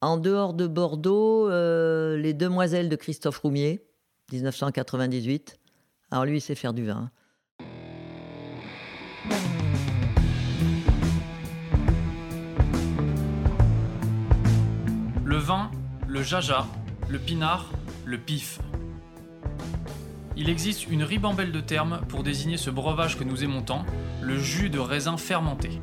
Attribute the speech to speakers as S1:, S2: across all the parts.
S1: En dehors de Bordeaux, euh, Les Demoiselles de Christophe Roumier, 1998. Alors lui, il sait faire du vin.
S2: Le vin, le jaja, le pinard, le pif. Il existe une ribambelle de termes pour désigner ce breuvage que nous aimons tant, le jus de raisin fermenté.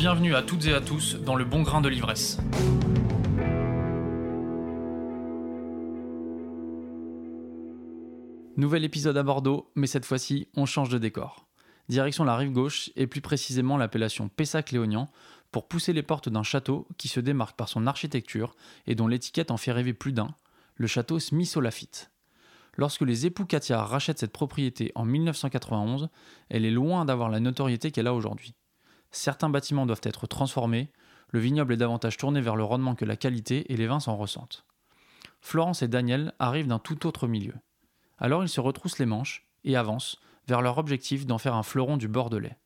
S2: Bienvenue à toutes et à tous dans le bon grain de l'ivresse. Nouvel épisode à Bordeaux, mais cette fois-ci, on change de décor. Direction la rive gauche, et plus précisément l'appellation Pessac-Léognan, pour pousser les portes d'un château qui se démarque par son architecture et dont l'étiquette en fait rêver plus d'un, le château Smith-Lafitte. Lorsque les époux Katia rachètent cette propriété en 1991, elle est loin d'avoir la notoriété qu'elle a aujourd'hui. Certains bâtiments doivent être transformés, le vignoble est davantage tourné vers le rendement que la qualité et les vins s'en ressentent. Florence et Daniel arrivent d'un tout autre milieu. Alors ils se retroussent les manches et avancent vers leur objectif d'en faire un fleuron du Bordelais.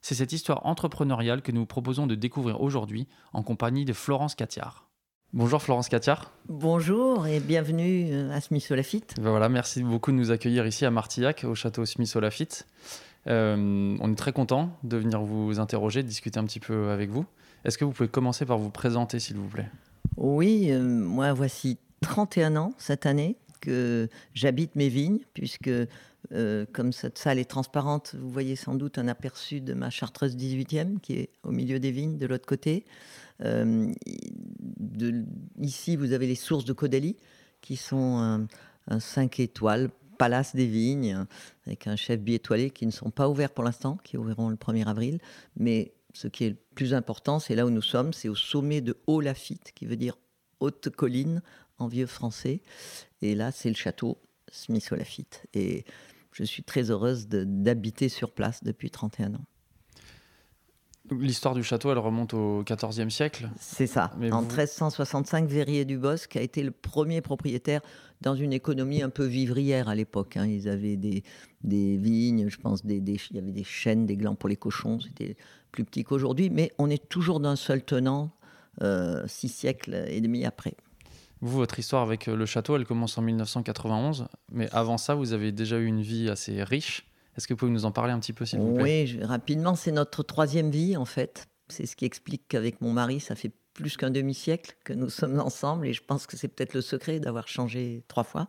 S2: C'est cette histoire entrepreneuriale que nous vous proposons de découvrir aujourd'hui en compagnie de Florence Catiard. Bonjour Florence Catiard.
S1: Bonjour et bienvenue euh, à Smith Lafitte.
S2: Ben voilà, merci beaucoup de nous accueillir ici à Martillac, au château Smith Lafitte. Euh, on est très content de venir vous interroger, de discuter un petit peu avec vous. Est-ce que vous pouvez commencer par vous présenter, s'il vous plaît?
S1: Oui, euh, moi voici 31 ans cette année que j'habite mes vignes, puisque euh, comme cette salle est transparente, vous voyez sans doute un aperçu de ma chartreuse 18e qui est au milieu des vignes de l'autre côté. Ici, vous avez les sources de Caudalie qui sont un 5 étoiles, palace des vignes, avec un chef biétoilé qui ne sont pas ouverts pour l'instant, qui ouvriront le 1er avril. Mais ce qui est le plus important, c'est là où nous sommes, c'est au sommet de Haut-Lafitte, qui veut dire haute colline en vieux français. Et là, c'est le château Smith-Lafitte. Et je suis très heureuse d'habiter sur place depuis 31 ans.
S2: L'histoire du château, elle remonte au XIVe siècle.
S1: C'est ça.
S2: Mais
S1: en
S2: vous-
S1: 1365, Verrier du Bosc a été le premier propriétaire dans une économie un peu vivrière à l'époque. hein. Ils avaient des, des vignes, je pense, des, des- il y avait des chênes, des glands pour les cochons. C'était plus petit qu'aujourd'hui, mais on est toujours d'un seul tenant, euh, six siècles et demi après.
S2: Vous, votre histoire avec euh, le château, elle commence en 1991. Mais avant ça, vous avez déjà eu une vie assez riche. Est-ce que vous pouvez nous en parler un petit peu, s'il vous plaît?
S1: Oui, rapidement, c'est notre troisième vie en fait. C'est ce qui explique qu'avec mon mari, ça fait plus qu'un demi-siècle que nous sommes ensemble et je pense que c'est peut-être le secret d'avoir changé trois fois.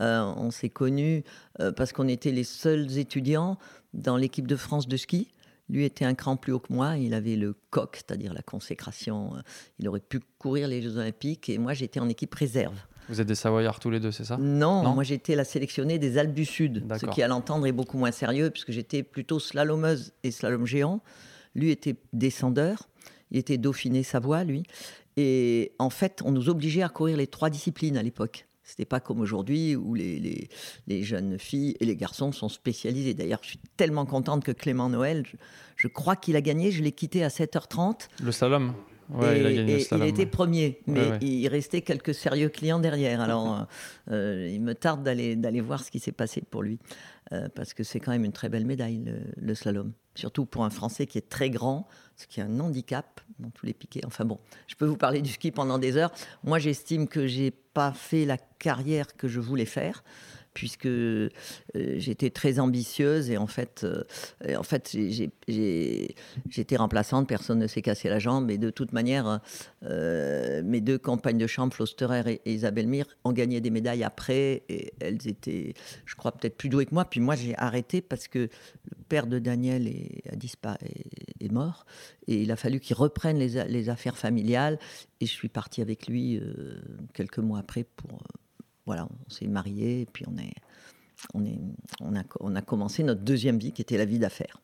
S1: Euh, on s'est connus euh, parce qu'on était les seuls étudiants dans l'équipe de France de ski. Lui était un cran plus haut que moi, il avait le coq, c'est-à-dire la consécration. Euh, Il aurait pu courir les Jeux Olympiques et moi j'étais en équipe réserve.
S2: Vous êtes des Savoyards tous les deux, c'est ça?
S1: Non,
S2: Non?
S1: moi j'étais la sélectionnée des Alpes du Sud, ce qui à l'entendre est beaucoup moins sérieux puisque j'étais plutôt slalomeuse et slalom géant. Lui était descendeur, il était Dauphiné Savoie, lui. Et en fait, on nous obligeait à courir les trois disciplines à l'époque. C'était pas comme aujourd'hui où les, les- les jeunes filles et les garçons sont spécialisés. D'ailleurs, je suis tellement contente que Clément Noël, je, je crois qu'il a gagné, je l'ai quitté à 7h30
S2: Le slalom? Ouais,
S1: et,
S2: il a gagné
S1: et
S2: le slalom.
S1: il était premier, mais
S2: Ouais, ouais.
S1: il restait quelques sérieux clients derrière. Alors, euh, euh, il me tarde d'aller d'aller voir ce qui s'est passé pour lui, euh, parce que c'est quand même une très belle médaille le, le slalom, surtout pour un Français qui est très grand, ce qui est un handicap dans tous les piquets. Enfin bon, je peux vous parler du ski pendant des heures. Moi, j'estime que j'ai pas fait la carrière que je voulais faire puisque euh, j'étais très ambitieuse et en fait, euh, en fait j'étais remplaçante, personne ne s'est cassé la jambe et de toute manière, euh, mes deux compagnes de chambre, Flo Sterer et, et Isabelle Mir, ont gagné des médailles après et elles étaient, je crois, peut-être plus douées que moi. Puis moi, j'ai arrêté parce que le père de Daniel est, a disparu, est, est mort et il a fallu qu'il reprenne les, affaires familiales et je suis partie avec lui quelques mois après pour voilà, on s'est mariés et puis on, est, on, est, on, a, on a commencé notre deuxième vie qui était la vie d'affaires.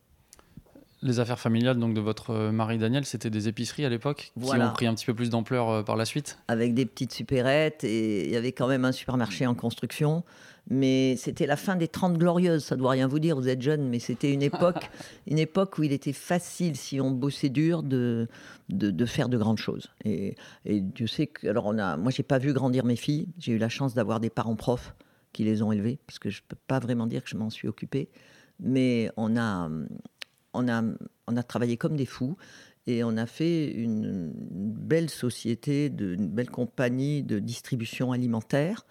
S2: Les affaires familiales donc de votre euh, mari Daniel, c'était des épiceries à l'époque qui ont pris un petit peu plus d'ampleur euh, par la suite?
S1: Avec des petites supérettes et il y avait quand même un supermarché en construction. Mais c'était la fin des 30 glorieuses, ça doit rien vous dire, vous êtes jeune, mais c'était une époque, une époque où il était facile, si on bossait dur, de, de, faire de grandes choses. Et, et Dieu sait que, alors on a, moi j'ai pas vu grandir mes filles, j'ai eu la chance d'avoir des parents profs qui les ont élevées, parce que je peux pas vraiment dire que je m'en suis occupée, mais on a, on a, on a travaillé comme des fous et on a fait une, belle société, une belle compagnie de distribution alimentaire.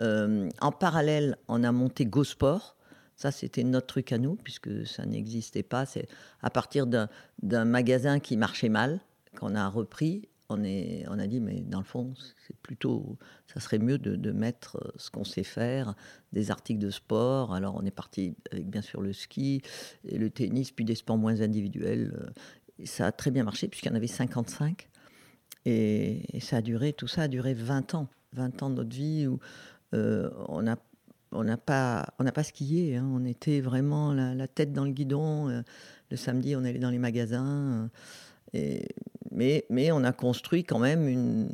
S1: Euh, en parallèle, on a monté GoSport. Ça, c'était notre truc à nous, puisque ça n'existait pas. C'est à partir d'un magasin qui marchait mal qu'on a repris on, a dit, mais dans le fond, c'est plutôt, ça serait mieux de, mettre euh, ce qu'on sait faire, des articles de sport. Alors, on est parti avec bien sûr le ski et le tennis, puis des sports moins individuels. Euh, ça a très bien marché, puisqu'il y en avait 55. Et, ça a duré, tout ça a duré 20 ans. 20 ans de notre vie où euh, on n'a pas, pas skié. Hein. On était vraiment la, tête dans le guidon. le samedi, on allait dans les magasins. Et mais, mais on a construit quand même une,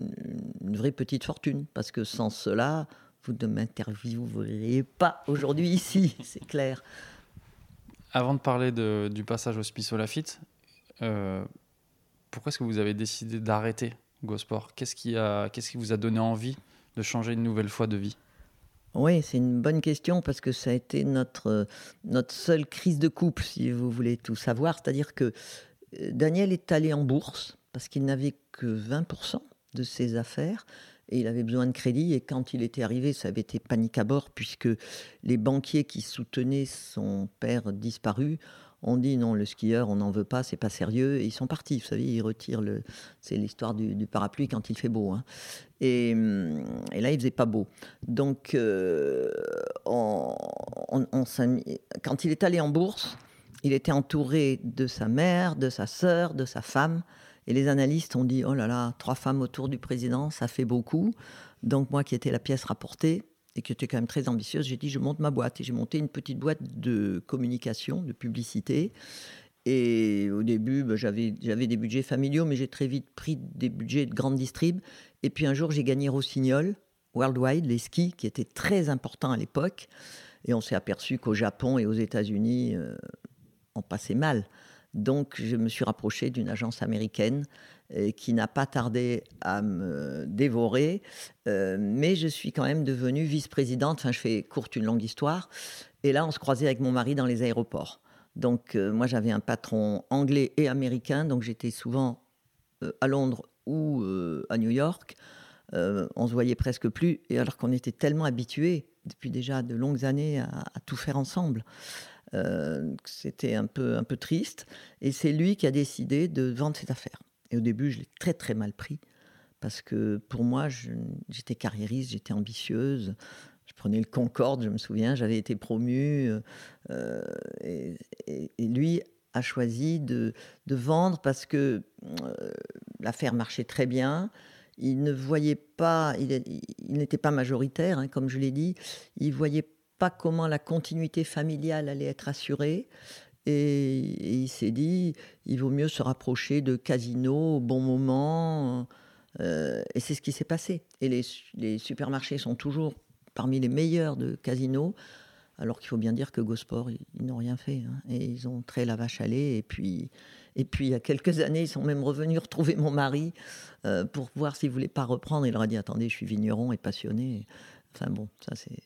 S1: vraie petite fortune, parce que sans cela, vous ne m'intervieweriez pas aujourd'hui ici, c'est clair.
S2: Avant de parler de, du passage au Lafitte, euh, pourquoi est-ce que vous avez décidé d'arrêter GoSport? Qu'est-ce qui, a, qu'est-ce qui vous a donné envie de changer une nouvelle fois de vie?
S1: Oui, c'est une bonne question parce que ça a été notre, notre seule crise de couple, si vous voulez tout savoir. C'est-à-dire que euh, Daniel est allé en bourse parce qu'il n'avait que 20% de ses affaires et il avait besoin de crédit. Et quand il était arrivé, ça avait été panique à bord puisque les banquiers qui soutenaient son père disparu ont dit non, le skieur, on n'en veut pas, c'est pas sérieux. Et ils sont partis. Vous savez, ils retirent le. C'est l'histoire du, parapluie quand il fait beau. Hein. Et, là, il faisait pas beau. Donc, euh, quand il est allé en bourse, il était entouré de sa mère, de sa sœur, de sa femme. Et les analystes ont dit, oh là là, trois femmes autour du président, ça fait beaucoup. Donc moi qui étais la pièce rapportée et qui était quand même très ambitieuse, j'ai dit, je monte ma boîte. Et j'ai monté une petite boîte de communication, de publicité. Et au début, bah, j'avais, des budgets familiaux, mais j'ai très vite pris des budgets de grande distrib. Et puis un jour, j'ai gagné Rossignol, Worldwide, les skis, qui étaient très importants à l'époque. Et on s'est aperçu qu'au Japon et aux États-Unis, euh, on passait mal. Donc, je me suis rapproché d'une agence américaine euh, qui n'a pas tardé à me dévorer. Euh, mais je suis quand même devenue vice-présidente. Enfin, je fais courte une longue histoire. Et là, on se croisait avec mon mari dans les aéroports. Donc, euh, moi, j'avais un patron anglais et américain. Donc, j'étais souvent à Londres ou à New York. on se voyait presque plus. Et alors qu'on était tellement habitués, depuis déjà de longues années, à tout faire ensemble. Euh, c'était un peu, un peu triste. Et c'est lui qui a décidé de vendre cette affaire. Et au début, je l'ai très très mal pris parce que pour moi, j'étais carriériste, j'étais ambitieuse. Je prenais le Concorde, je me souviens, j'avais été promue. Euh, et, lui a choisi de, de vendre parce que euh, l'affaire marchait très bien. Il ne voyait pas, il, n'était pas majoritaire, hein, comme je l'ai dit. Il voyait comment la continuité familiale allait être assurée. Et, il s'est dit, il vaut mieux se rapprocher de Casino au bon moment. Euh, et c'est ce qui s'est passé. Et les, supermarchés sont toujours parmi les meilleurs de Casino, alors qu'il faut bien dire que Gosport, ils, n'ont rien fait. Hein. Et ils ont très la vache à lait. Et puis, et puis, il y a quelques années, ils sont même revenus retrouver mon mari euh, pour voir s'il voulait pas reprendre. Il leur a dit, attendez, je suis vigneron et passionné. Enfin bon, ça c'est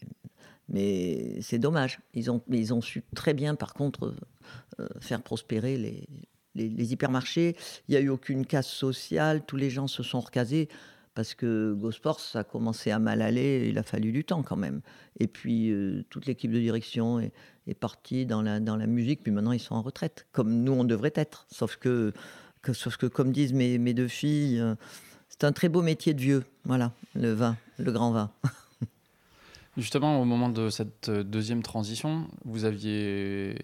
S1: mais c'est dommage. Ils ont, ils ont su très bien, par contre, euh, faire prospérer les, les, hypermarchés. Il n'y a eu aucune casse sociale. Tous les gens se sont recasés parce que Gosport, ça a commencé à mal aller. Il a fallu du temps quand même. Et puis, euh, toute l'équipe de direction est, partie dans la, dans la musique. Puis maintenant, ils sont en retraite, comme nous, on devrait être. Sauf que, que sauf que comme disent mes, mes deux filles, euh, c'est un très beau métier de vieux. Voilà, le vin, le grand vin.
S2: Justement, au moment de cette euh, deuxième transition, vous aviez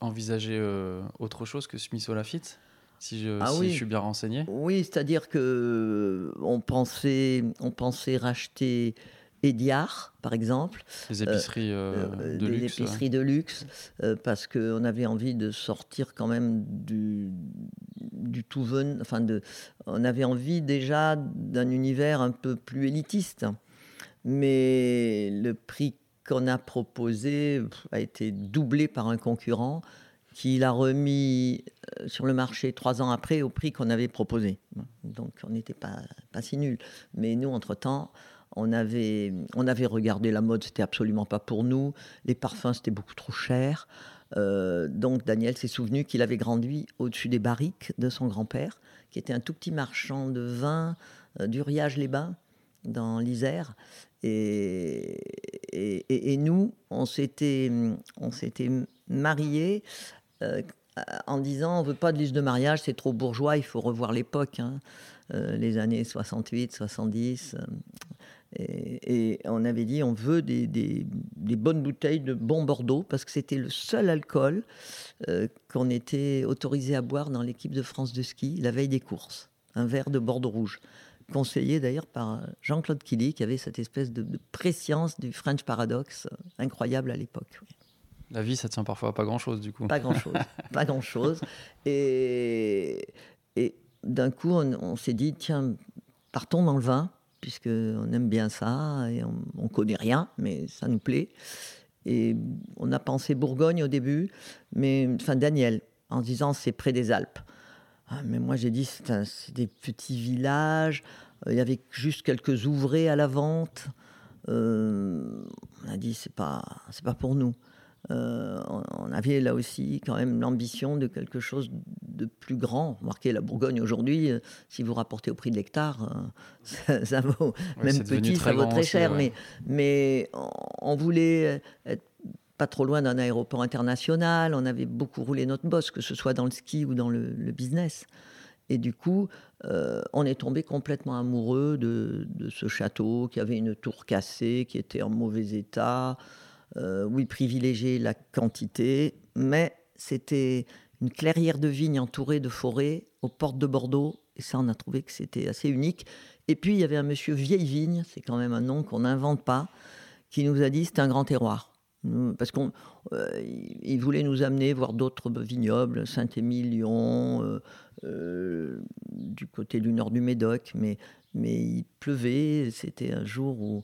S2: envisagé euh, autre chose que Smith Lafitte si, je, ah si je suis bien renseigné?
S1: Oui, c'est-à-dire que euh, on pensait, on pensait racheter et Diar, par exemple.
S2: Les épiceries de
S1: les
S2: luxe.
S1: épiceries de luxe, parce qu'on avait envie de sortir quand même du, du tout ven, enfin de, on avait envie déjà d'un univers un peu plus élitiste. Mais le prix qu'on a proposé a été doublé par un concurrent qui l'a remis euh, sur le marché trois ans après au prix qu'on avait proposé. Donc on n'était pas, pas si nul. Mais nous, entre-temps, on avait, on avait regardé la mode, c'était absolument pas pour nous. Les parfums, c'était beaucoup trop cher. Euh, donc Daniel s'est souvenu qu'il avait grandi au-dessus des barriques de son grand-père, qui était un tout petit marchand de vin euh, d'Uriage-les-Bains, dans l'Isère. Et, et, nous, on s'était, mariés euh, en disant on veut pas de liste de mariage, c'est trop bourgeois, il faut revoir l'époque, hein. les années 68, 70. Et, on avait dit on veut des, des, bonnes bouteilles de bon Bordeaux parce que c'était le seul alcool euh, qu'on était autorisé à boire dans l'équipe de France de ski la veille des courses. Un verre de Bordeaux rouge. Conseillé d'ailleurs par Jean-Claude Killy qui avait cette espèce de, préscience du French Paradox euh, incroyable à l'époque.
S2: La vie, ça tient parfois à pas grand-chose du coup.
S1: Pas grand-chose. pas grand-chose. Et, et d'un coup, on, on s'est dit tiens, partons dans le vin puisqu'on aime bien ça et on, ne connaît rien, mais ça nous plaît. Et on a pensé Bourgogne au début, mais enfin Daniel, en disant c'est près des Alpes. Ah, mais moi j'ai dit c'est des petits villages, euh, il y avait juste quelques ouvrés à la vente. Euh, on a dit c'est pas c'est pas pour nous. Euh, on avait là aussi quand même l'ambition de quelque chose de plus grand. Remarquez, la Bourgogne aujourd'hui, euh, si vous rapportez au prix de l'hectare, euh, ça, vaut, même petit, ça vaut très cher. Mais, mais on voulait être pas trop loin d'un aéroport international. On avait beaucoup roulé notre boss, que ce soit dans le ski ou dans le, business. Et du coup, on est tombé complètement amoureux de, de, ce château qui avait une tour cassée, qui était en mauvais état. Euh, oui, privilégier la quantité, mais c'était une clairière de vignes entourée de forêts aux portes de Bordeaux. Et ça, on a trouvé que c'était assez unique. Et puis, il y avait un monsieur Vieille Vigne, c'est quand même un nom qu'on n'invente pas, qui nous a dit c'est un grand terroir. Parce qu'il euh, voulait nous amener voir d'autres vignobles, Saint-Émilion, euh, du côté du nord du Médoc, mais, mais il pleuvait. C'était un jour où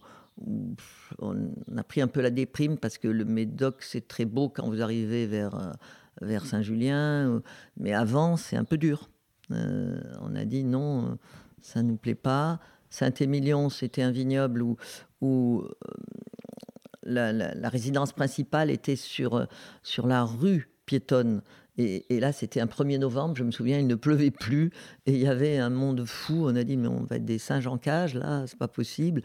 S1: on a pris un peu la déprime parce que le Médoc, c'est très beau quand vous arrivez vers, euh, vers Saint-Julien, mais avant, c'est un peu dur. Euh, on a dit non, ça ne nous plaît pas. Saint-Émilion, c'était un vignoble où euh, la, résidence principale était sur, sur la rue piétonne. Et, et là, c'était un 1er novembre, je me souviens, il ne pleuvait plus. Et il y avait un monde fou. On a dit, mais on va être des singes en cage, là, c'est pas possible.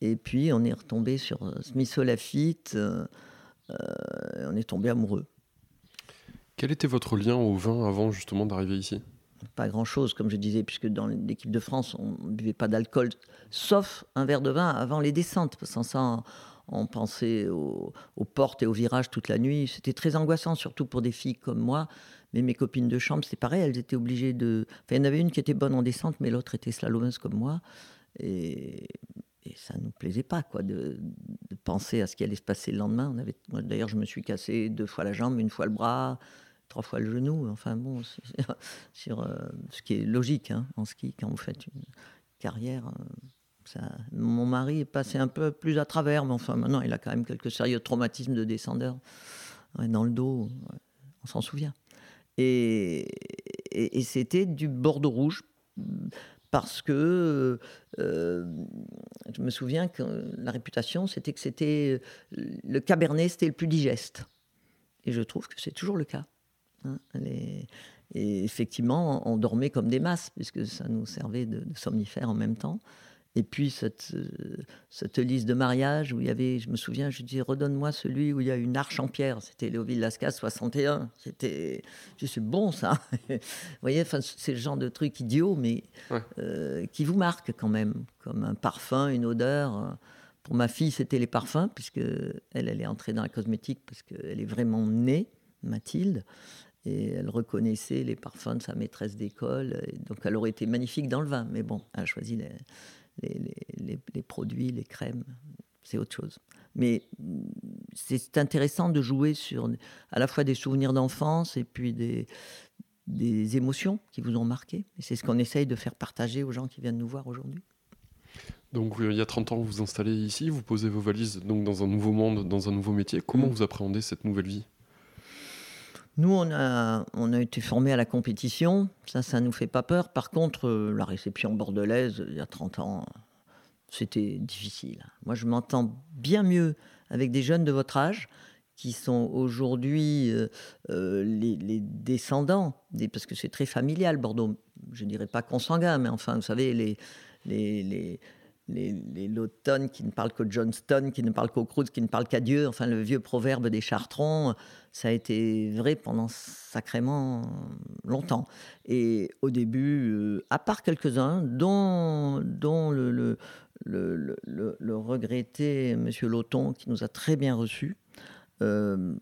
S1: Et puis, on est retombé sur euh, Smith Lafitte. Euh, euh, on est tombé amoureux.
S3: Quel était votre lien au vin avant justement d'arriver ici?
S1: Pas grand-chose, comme je disais, puisque dans l'équipe de France, on ne buvait pas d'alcool, sauf un verre de vin avant les descentes. Sans ça, on pensait aux, portes et aux virages toute la nuit. C'était très angoissant, surtout pour des filles comme moi. Mais mes copines de chambre, c'est pareil, elles étaient obligées de. Enfin, il y en avait une qui était bonne en descente, mais l'autre était slalomeuse comme moi. Et ça ne nous plaisait pas quoi, de, penser à ce qui allait se passer le lendemain. On avait, d'ailleurs, je me suis cassé deux fois la jambe, une fois le bras, trois fois le genou. Enfin bon, sur, euh, ce qui est logique hein, en ski quand vous faites une carrière. Euh, mon mari est passé un peu plus à travers, mais enfin maintenant il a quand même quelques sérieux traumatismes de descendeur dans le dos. on s'en souvient. et, c'était du Bordeaux rouge parce que euh, je me souviens que la réputation, c'était que c'était le cabernet, c'était le plus digeste. Et je trouve que c'est toujours le cas. Hein. et effectivement, on dormait comme des masses, puisque ça nous servait de, de somnifères en même temps. Et puis cette, euh, cette liste de mariage où il y avait, je me souviens, je dis redonne-moi celui où il y a une arche en pierre. C'était Léoville Lascaz 61. C'était, c'est bon ça. Vous voyez, enfin, c'est le genre de truc idiot, mais euh, qui vous marque quand même, comme un parfum, une odeur. Pour ma fille, c'était les parfums, puisque elle, elle est entrée dans la cosmétique parce qu'elle est vraiment née, Mathilde et elle reconnaissait les parfums de sa maîtresse d'école. Donc elle aurait été magnifique dans le vin, mais bon, elle a choisi les, les, les, produits, les crèmes. c'est autre chose. Mais mm, c'est intéressant de jouer sur à la fois des souvenirs d'enfance et puis des, des émotions qui vous ont marqué. Et c'est ce qu'on essaye de faire partager aux gens qui viennent nous voir aujourd'hui.
S3: Donc il y a 30 ans, vous vous installez ici, vous posez vos valises donc dans un nouveau monde, dans un nouveau métier. Comment mm. vous appréhendez cette nouvelle vie?
S1: Nous, on a, on a été formés à la compétition, ça, ça ne nous fait pas peur. Par contre, euh, la réception bordelaise, il y a 30 ans, c'était difficile. Moi, je m'entends bien mieux avec des jeunes de votre âge qui sont aujourd'hui euh, euh, les, descendants, des, parce que c'est très familial, Bordeaux. Je ne dirais pas consanguin, mais enfin, vous savez, les, les, les, les Lawton qui ne parlent qu'au Johnston, qui ne parlent qu'au Cruz, qui ne parlent qu'à Dieu, enfin le vieux proverbe des Chartrons, ça a été vrai pendant sacrément longtemps. Et au début, euh, à part quelques-uns, dont, le, le, le, regretté M. Lawton, qui nous a très bien reçus, euh,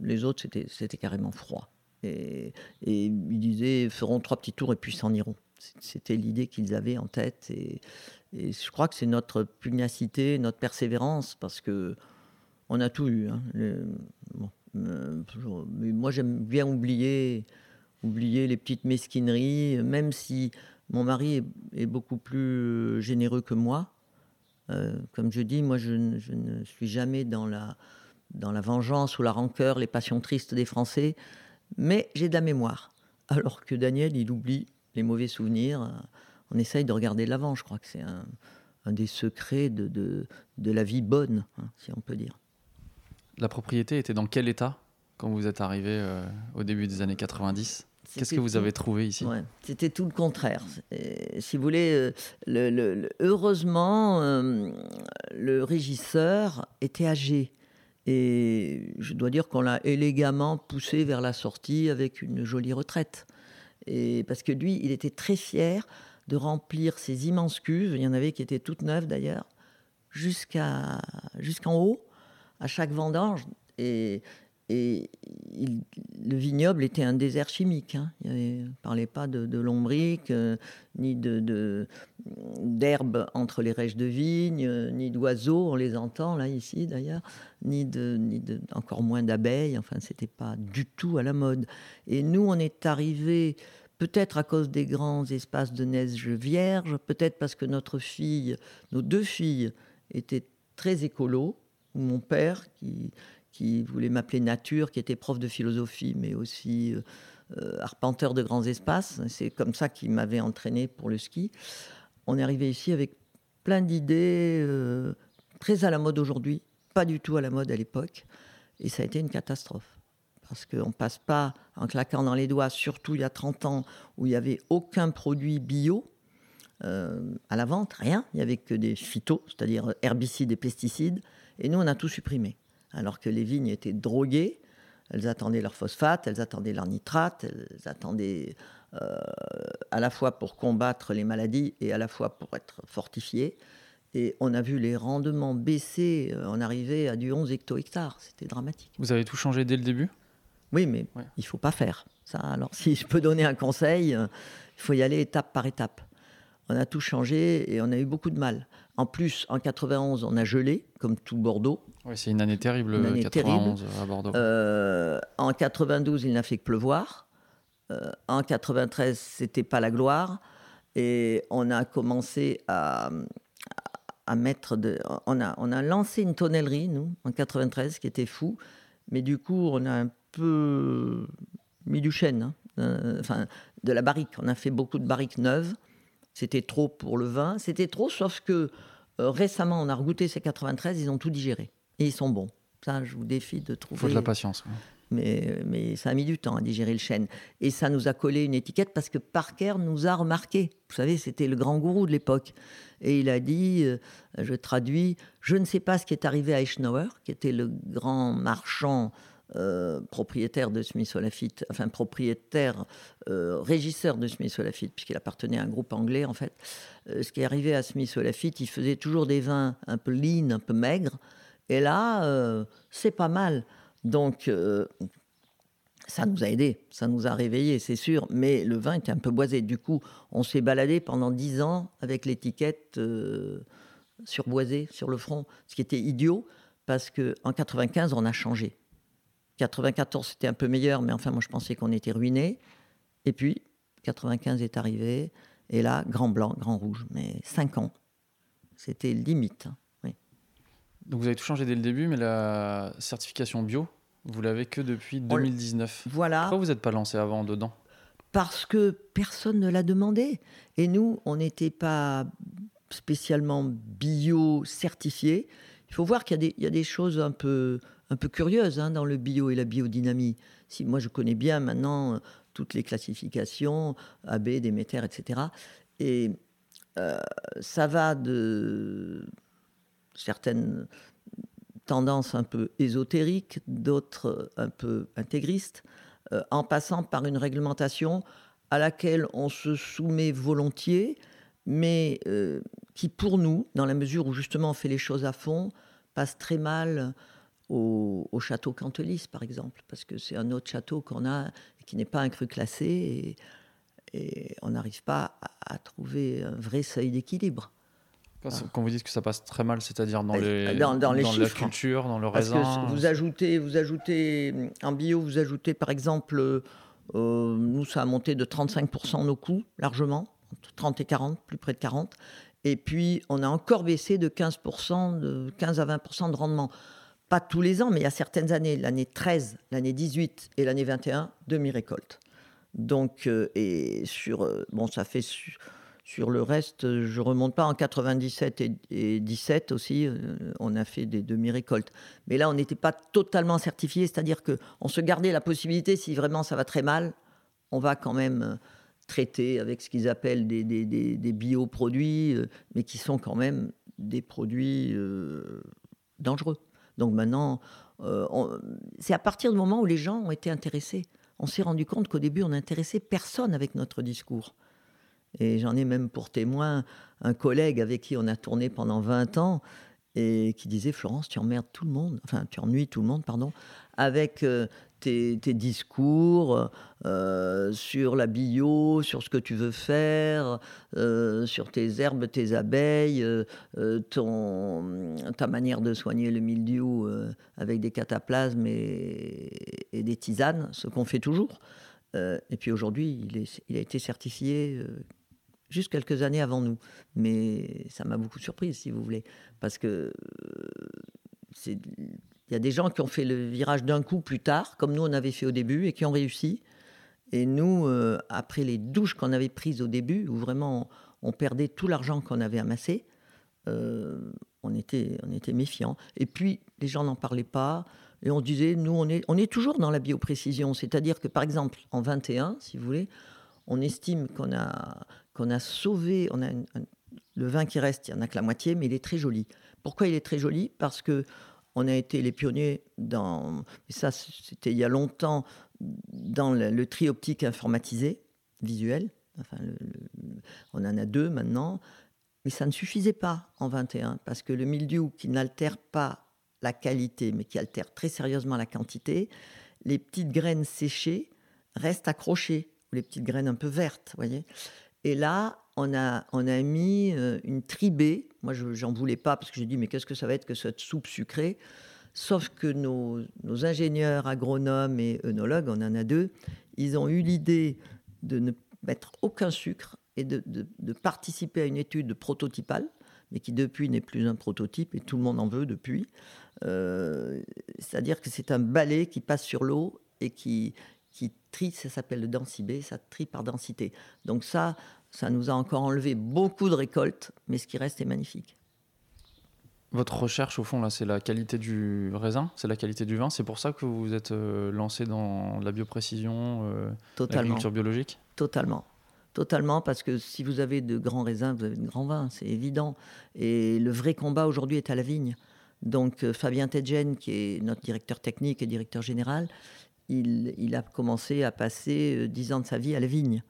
S1: les autres, c'était carrément froid. Et, et ils disaient, feront trois petits tours et puis s'en iront. C'était l'idée qu'ils avaient en tête. Et je crois que c'est notre pugnacité, notre persévérance, parce que on a tout eu. Hein. Euh, moi, j'aime bien oublier, oublier les petites mesquineries, même si mon mari est, beaucoup plus généreux que moi. Euh, comme je dis, moi, je, ne suis jamais dans la, dans la vengeance ou la rancœur, les passions tristes des Français, mais j'ai de la mémoire. Alors que Daniel, il oublie les mauvais souvenirs on essaye de regarder l'avant. Je crois que c'est un, des secrets de, de, la vie bonne, hein, si on peut dire.
S2: La propriété était dans quel état quand vous êtes arrivé euh, au début des années 90 Qu'est-ce que vous avez trouvé ici?
S1: C'était tout le contraire. si vous voulez, euh, le, heureusement, euh, le régisseur était âgé. Et je dois dire qu'on l'a élégamment poussé vers la sortie avec une jolie retraite. Et parce que lui, il était très fier de remplir ces immenses cuves, il y en avait qui étaient toutes neuves d'ailleurs, jusqu'à, jusqu'en haut, à chaque vendange. Et, et le vignoble était un désert chimique. Hein. Il ne parlait pas de, de euh, ni de, d'herbes entre les rêches de vigne, euh, ni d'oiseaux, on les entend là ici d'ailleurs, ni, de, ni de, encore moins d'abeilles. Enfin, c'était pas du tout à la mode. Et nous, on est arrivés peut-être à cause des grands espaces de neige vierge, peut-être parce que notre fille, nos deux filles, étaient très écolos. Mon père, qui, voulait m'appeler nature, qui était prof de philosophie, mais aussi euh, arpenteur de grands espaces. C'est comme ça qu'il m'avait entraîné pour le ski. On est arrivé ici avec plein d'idées euh, très à la mode aujourd'hui, pas du tout à la mode à l'époque, et ça a été une catastrophe parce qu'on ne passe pas en claquant dans les doigts, surtout il y a 30 ans où il n'y avait aucun produit bio euh, à la vente, rien. Il n'y avait que des phytos, c'est-à-dire herbicides et pesticides. Et nous, on a tout supprimé. Alors que les vignes étaient droguées, elles attendaient leur phosphate, elles attendaient leur nitrate, elles attendaient euh, à la fois pour combattre les maladies et à la fois pour être fortifiées. Et on a vu les rendements baisser, euh, on arrivait à du 11 hecto-hectares. C'était dramatique.
S2: Vous avez tout changé dès le début?
S1: Oui, mais il faut pas faire ça. Alors, si je peux donner un conseil, euh, il faut y aller étape par étape. On a tout changé et on a eu beaucoup de mal. En plus, en 91, on a gelé, comme tout Bordeaux.
S2: Oui, c'est une année terrible, année 91 à Bordeaux.
S1: Euh, en 92, il n'a fait que pleuvoir. Euh, en 93, c'était pas la gloire. Et on a commencé à, à mettre de. On a, on a lancé une tonnellerie, nous, en 93, qui était fou. Mais du coup, on a un peu mis du chêne, hein. euh, enfin de la barrique. On a fait beaucoup de barriques neuves. C'était trop pour le vin. C'était trop, sauf que euh, récemment, on a regoûté ces 93, ils ont tout digéré. Et ils sont bons. Ça, je vous défie de trouver. Il
S2: faut de la patience.
S1: Mais, ça a mis du temps à digérer le chêne. Et ça nous a collé une étiquette parce que Parker nous a remarqué. Vous savez, c'était le grand gourou de l'époque. Et il a dit, euh, je traduis, je ne sais pas ce qui est arrivé à Eisenhower, qui était le grand marchand euh, propriétaire de Smith Lafitte, enfin propriétaire, euh, régisseur de Smith Lafitte, puisqu'il appartenait à un groupe anglais en fait. Ce qui est arrivé à Smith Lafitte, il faisait toujours des vins un peu lean, un peu maigres, et là, c'est pas mal. Donc, ça nous a aidés, ça nous a réveillés, c'est sûr, mais le vin était un peu boisé. Du coup, on s'est baladé pendant dix ans avec l'étiquette surboisé sur le front, ce qui était idiot, parce qu'en 95, on a changé. 94, c'était un peu meilleur, mais enfin, moi, je pensais qu'on était ruiné. Et puis, 95 est arrivé, et là, grand blanc, grand rouge. Mais 5 ans, c'était limite.
S2: Donc vous avez tout changé dès le début, mais la certification bio, vous l'avez que depuis
S1: On l-
S2: 2019.
S1: Voilà.
S2: Pourquoi vous n'êtes pas lancé avant dedans?
S1: Parce que personne ne l'a demandé. Et nous, on n'était pas spécialement bio certifiés. Il faut voir qu'il y, a des- il y a des choses un peu, un peu curieuses hein, dans le bio et la biodynamie. Si moi, je connais bien maintenant euh, toutes les classifications, AB, Déméter, etc. Et euh, ça va de certaines tendances un peu ésotériques, d'autres un peu intégristes, euh, en passant par une réglementation à laquelle on se soumet volontiers, mais euh, qui pour nous, dans la mesure où justement on fait les choses à fond, passe très mal au, au château Cantelis, par exemple, parce que c'est un autre château qu'on a qui n'est pas un cru classé, et, on n'arrive pas à trouver un vrai seuil d'équilibre.
S2: Quand, quand vous dites que ça passe très mal, c'est-à-dire dans,
S1: Ah.
S2: les,
S1: Euh, dans- dans les
S2: la
S1: chiffres.
S2: culture, dans le
S1: Parce
S2: raisin
S1: que vous ajoutez, vous ajoutez, en bio, vous ajoutez par exemple, euh, euh, nous ça a monté de 35% nos coûts, largement, entre 30 et 40, plus près de 40. Et puis on a encore baissé de 15%, de 15 à 20% de rendement. Pas tous les ans, mais il y a certaines années, l'année 13, l'année 18 et l'année 21, demi-récolte. Donc, euh, et sur, euh, bon, ça fait su- sur le reste, je remonte pas en 97 et, et 17 aussi, euh, on a fait des demi-récoltes. Mais là, on n'était pas totalement certifié, c'est-à-dire que on se gardait la possibilité, si vraiment ça va très mal, on va quand même euh, traiter avec ce qu'ils appellent des, des, des- bioproduits, euh, mais qui sont quand même des produits dangereux. Donc maintenant, c'est à partir du moment où les gens ont été intéressés. On s'est rendu compte qu'au début, on n'intéressait personne avec notre discours. Et j'en ai même pour témoin un collègue avec qui on a tourné pendant 20 ans et qui disait Florence, tu emmerdes tout le monde, enfin tu ennuies tout le monde, pardon, avec euh, tes, discours euh, sur la bio, sur ce que tu veux faire, euh, sur tes herbes, tes abeilles, ton, ta manière de soigner le mildiou avec des cataplasmes et, des tisanes, ce qu'on fait toujours. Et puis aujourd'hui, il, il a été certifié juste quelques années avant nous. Mais ça m'a beaucoup surprise, si vous voulez. Parce que euh, il y a des gens qui ont fait le virage d'un coup plus tard, comme nous on avait fait au début, et qui ont réussi. Et nous, euh, après les douches qu'on avait prises au début, où vraiment on, on perdait tout l'argent qu'on avait amassé, euh, on, était, on était méfiants. Et puis, les gens n'en parlaient pas. Et on disait, nous, on est, on est toujours dans la bioprécision. C'est-à-dire que, par exemple, en 21, si vous voulez, on estime qu'on a, qu'on a sauvé, le vin qui reste, il n'y en a que la moitié, mais il est très joli. Pourquoi il est très joli? Parce que on a été les pionniers dans, et ça c'était il y a longtemps, dans le, tri optique informatisé, visuel. Enfin, on en a deux maintenant. Mais ça ne suffisait pas en 21, parce que le mildiou qui n'altère pas la qualité, mais qui altère très sérieusement la quantité, les petites graines séchées restent accrochées, ou les petites graines un peu vertes, voyez. Et là, on a, on a mis euh, une tribée. Moi, je j'en voulais pas parce que j'ai dit, mais qu'est-ce que ça va être que cette soupe sucrée? Sauf que nos, ingénieurs agronomes et œnologues, on en a deux, ils ont eu l'idée de ne mettre aucun sucre et de participer à une étude prototypale, mais qui depuis n'est plus un prototype et tout le monde en veut depuis. Euh, C'est-à-dire que c'est un balai qui passe sur l'eau et qui, qui trie, ça s'appelle le densibé, ça trie par densité. Donc ça, ça nous a encore enlevé beaucoup de récoltes, mais ce qui reste est magnifique.
S2: Votre recherche, au fond, là, c'est la qualité du raisin, c'est la qualité du vin. C'est pour ça que vous vous êtes euh, lancé dans la bioprécision, euh,
S1: Totalement.
S2: l'agriculture biologique?
S1: Totalement. Totalement, parce que si vous avez de grands raisins, vous avez de grands vins, c'est évident. Et le vrai combat aujourd'hui est à la vigne. Donc euh, Fabien Tedgen, qui est notre directeur technique et directeur général, il, a commencé à passer euh, dix ans de sa vie à la vigne.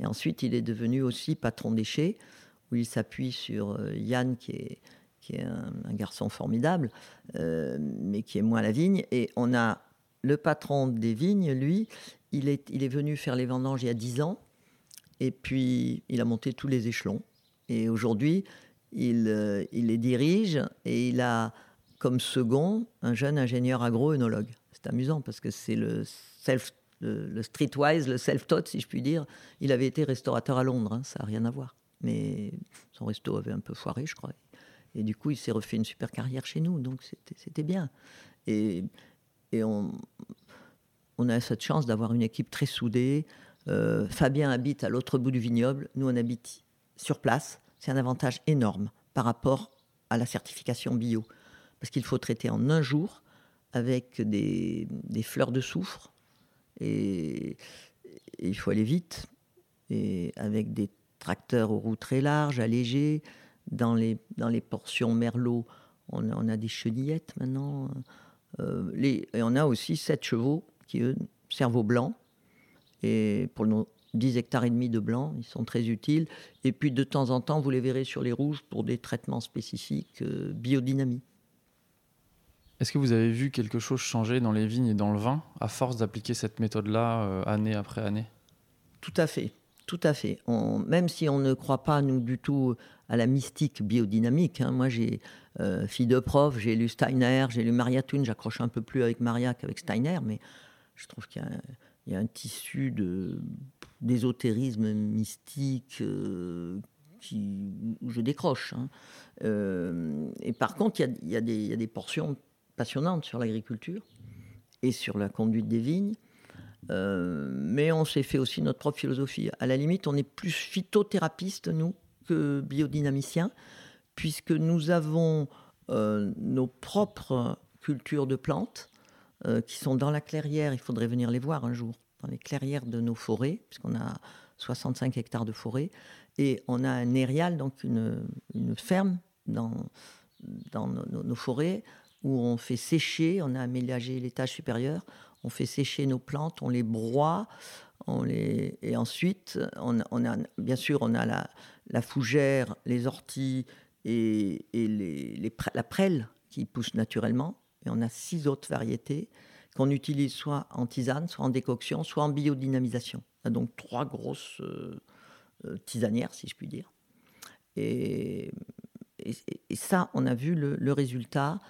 S1: Et ensuite, il est devenu aussi patron déchets, où il s'appuie sur euh, Yann, qui est, un, garçon formidable, euh, mais qui est moins à la vigne. Et on a le patron des vignes, lui, il est, venu faire les vendanges il y a dix ans. Et puis, il a monté tous les échelons. Et aujourd'hui, il, euh, il les dirige et il a comme second un jeune ingénieur agro-œnologue. Amusant parce que c'est le self, le, streetwise, le self-taught, si je puis dire. Il avait été restaurateur à Londres, hein, ça n'a rien à voir. Mais son resto avait un peu foiré, je crois. Et du coup, il s'est refait une super carrière chez nous, donc c'était- c'était bien. Et, et on, on a cette chance d'avoir une équipe très soudée. Euh, Fabien habite à l'autre bout du vignoble, nous on habite sur place. C'est un avantage énorme par rapport à la certification bio. Parce qu'il faut traiter en un jour avec des, fleurs de soufre et, il faut aller vite et avec des tracteurs aux roues très larges, allégés. Dans les, dans les portions merlot, on a, des chenillettes maintenant. Euh, et on a aussi sept chevaux qui, eux, servent au blanc. Et pour nos 10 hectares et demi de blanc, ils sont très utiles. Et puis de temps en temps, vous les verrez sur les rouges pour des traitements spécifiques euh, biodynamie.
S2: Est-ce que vous avez vu quelque chose changer dans les vignes et dans le vin à force d'appliquer cette méthode-là euh, année après année?
S1: Tout à fait, tout à fait. Même si on ne croit pas, nous, du tout à la mystique biodynamique. hein. Moi, j'ai euh, fille de prof, j'ai lu Steiner, j'ai lu Maria Thun. J'accroche un peu plus avec Maria qu'avec Steiner, mais je trouve qu'il y a, un- tissu d'ésotérisme mystique euh, qui, je décroche. hein. Euh, et par contre, il y a des portions passionnantes sur l'agriculture et sur la conduite des vignes. Euh, mais on s'est fait aussi notre propre philosophie. À la limite, on est plus phytothérapiste, nous, que biodynamicien, puisque nous avons euh, nos propres cultures de plantes euh, qui sont dans la clairière. Il faudrait venir les voir un jour, dans les clairières de nos forêts, puisqu'on a 65 hectares de forêt. Et on a un érial, donc une, ferme dans, dans nos forêts, où on fait sécher, on a aménagé l'étage supérieur, on fait sécher nos plantes, on les broie, et ensuite, on, a, bien sûr, on a la, fougère, les orties et, la prêle qui pousse naturellement. Et on a six autres variétés qu'on utilise soit en tisane, soit en décoction, soit en biodynamisation. On a donc trois grosses euh, euh, tisanières, si je puis dire. Et, ça, on a vu le résultat.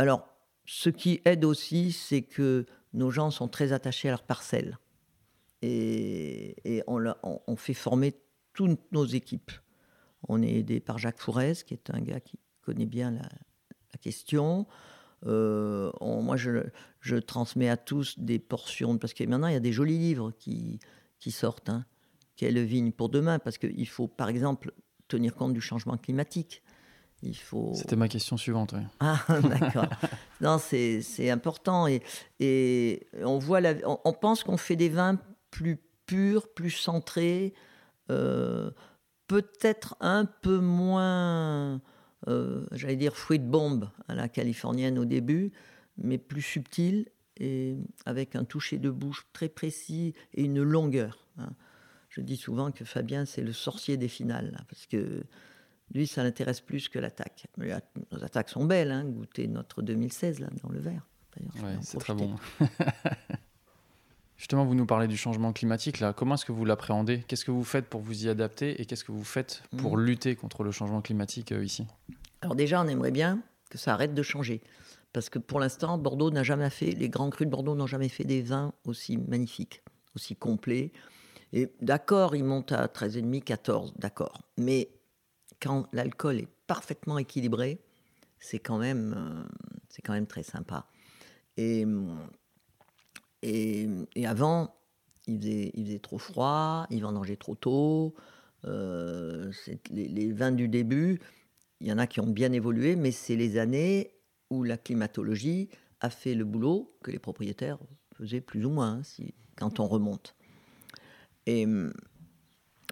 S1: Alors, ce qui aide aussi, c'est que nos gens sont très attachés à leur parcelle. Et, on, fait former toutes nos équipes. On est aidé par Jacques Fourez, qui est un gars qui connaît bien la, question. Euh, moi, je, transmets à tous des portions, parce que maintenant, il y a des jolis livres qui, qui sortent. Hein. Quelle vigne pour demain? Parce qu'il faut, par exemple, tenir compte du changement climatique. Il faut...
S2: C'était ma question suivante. oui.
S1: Ah, d'accord. non, c'est important. Et, et on, voit la- on, on pense qu'on fait des vins plus purs, plus centrés, euh, peut-être un peu moins, euh, j'allais dire, fruit de bombe à la californienne au début, mais plus subtil et avec un toucher de bouche très précis et une longueur. hein. Je dis souvent que Fabien, c'est le sorcier des finales, là, parce que lui, ça l'intéresse plus que l'attaque. Nos attaques sont belles, hein, goûtez notre 2016 là, dans le verre.
S2: Ouais, c'est très bon. Justement, vous nous parlez du changement climatique. Là, comment est-ce que vous l'appréhendez? Qu'est-ce que vous faites pour vous y adapter et qu'est-ce que vous faites pour
S1: Mhm.
S2: lutter contre le changement climatique euh, ici?
S1: Alors déjà, on aimerait bien que ça arrête de changer. Parce que pour l'instant, Bordeaux n'a jamais fait, les grands crus de Bordeaux n'ont jamais fait des vins aussi magnifiques, aussi complets. Et d'accord, ils montent à 13,5, 14, d'accord. Mais quand l'alcool est parfaitement équilibré, c'est quand même, euh, c'est quand même très sympa. Et, et, et avant, il faisait, il faisait trop froid, il vendangeait trop tôt. euh, les, vins du début, il y en a qui ont bien évolué, mais c'est les années où la climatologie a fait le boulot que les propriétaires faisaient plus ou moins, hein, si, quand on remonte. Et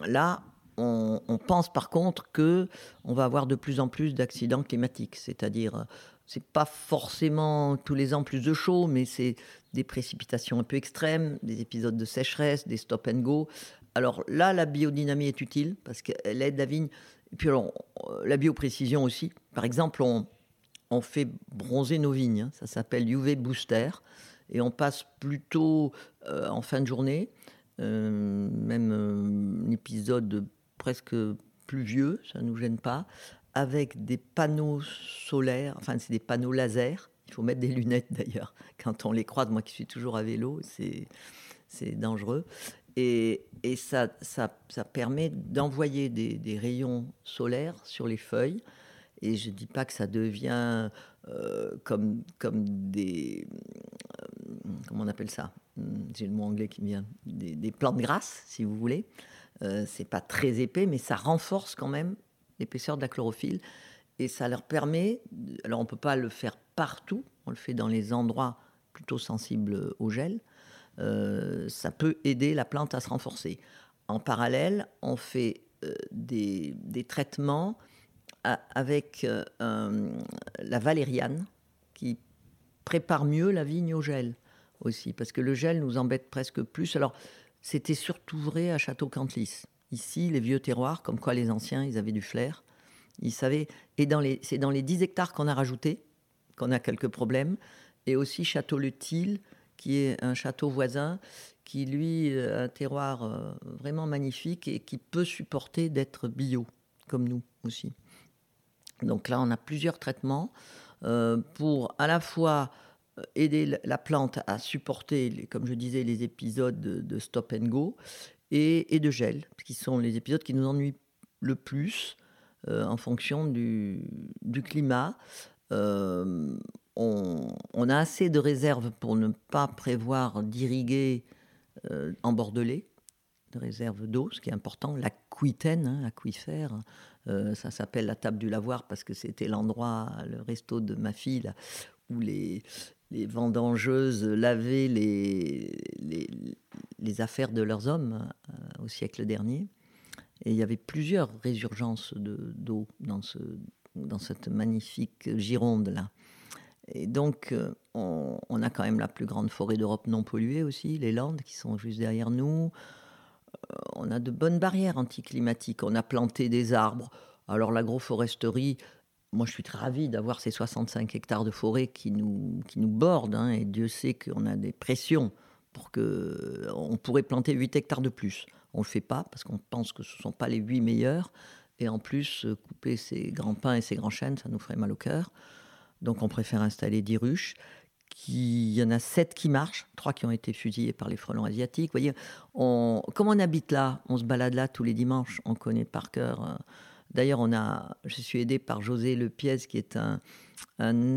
S1: là, on, pense par contre que on va avoir de plus en plus d'accidents climatiques, c'est-à-dire euh, c'est pas forcément tous les ans plus de chaud, mais c'est des précipitations un peu extrêmes, des épisodes de sécheresse, des stop and go. Alors là, la biodynamie est utile parce qu'elle aide la vigne. Et puis alors, euh, la bioprécision aussi. Par exemple, on, fait bronzer nos vignes. hein. Ça s'appelle UV Booster. Et on passe plutôt euh, en fin de journée, même un épisode presque pluvieux, ça ne nous gêne pas, avec des panneaux solaires, enfin c'est des panneaux laser. Il faut mettre des lunettes d'ailleurs quand on les croise. Moi qui suis toujours à vélo, c'est dangereux. Et, et ça, ça, ça, permet d'envoyer des, des, rayons solaires sur les feuilles. Et je ne dis pas que ça devient euh, comme, comme des. Euh, comment on appelle ça? J'ai le mot anglais qui vient. Des, des plantes grasses, si vous voulez. Euh, c'est pas très épais, mais ça renforce quand même l'épaisseur de la chlorophylle. Et ça leur permet, alors on ne peut pas le faire partout, on le fait dans les endroits plutôt sensibles au gel, euh, ça peut aider la plante à se renforcer. En parallèle, on fait euh, des, traitements avec la valériane qui prépare mieux la vigne au gel aussi, parce que le gel nous embête presque plus. Alors, c'était surtout vrai à Château-Cantlis. Ici, les vieux terroirs, comme quoi les anciens, ils avaient du flair. Ils savaient. Et c'est dans les 10 hectares qu'on a rajouté qu'on a quelques problèmes. Et aussi Château-le-Til, qui est un château voisin, qui lui a un terroir euh, vraiment magnifique et qui peut supporter d'être bio, comme nous aussi. Donc là, on a plusieurs traitements euh, pour à la fois euh, aider la plante à supporter, comme je disais, les épisodes de, stop and go et, de gel, qui sont les épisodes qui nous ennuient le plus euh, en fonction du, climat. Euh, on, a assez de réserves pour ne pas prévoir d'irriguer en bordelais, de réserves d'eau, ce qui est important. L'aquitaine, hein, aquifère, ça s'appelle la table du lavoir parce que c'était l'endroit, le resto de ma fille, où les, vendangeuses lavaient les, affaires de leurs hommes euh, au siècle dernier. Et il y avait plusieurs résurgences d'eau dans, dans cette magnifique Gironde-là. Et donc, euh, on, on, a quand même la plus grande forêt d'Europe non polluée aussi, les Landes qui sont juste derrière nous. Euh, on a de bonnes barrières anticlimatiques. On a planté des arbres. Alors, l'agroforesterie, moi, je suis très ravi d'avoir ces 65 hectares de forêt qui nous, qui nous bordent. Hein, et Dieu sait qu'on a des pressions pour que on pourrait planter 8 hectares de plus. On ne le fait pas parce qu'on pense que ce ne sont pas les 8 meilleurs. Et en plus, couper ces grands pins et ces grands chênes, ça nous ferait mal au cœur. Donc on préfère installer 10 ruches. Il y en a 7 qui marchent, 3 qui ont été fusillés par les frelons asiatiques. Vous voyez, on, comme on habite là, on se balade là tous les dimanches, on connaît par cœur. Euh, D'ailleurs, on a, je suis aidé par José Lepiez, qui est un,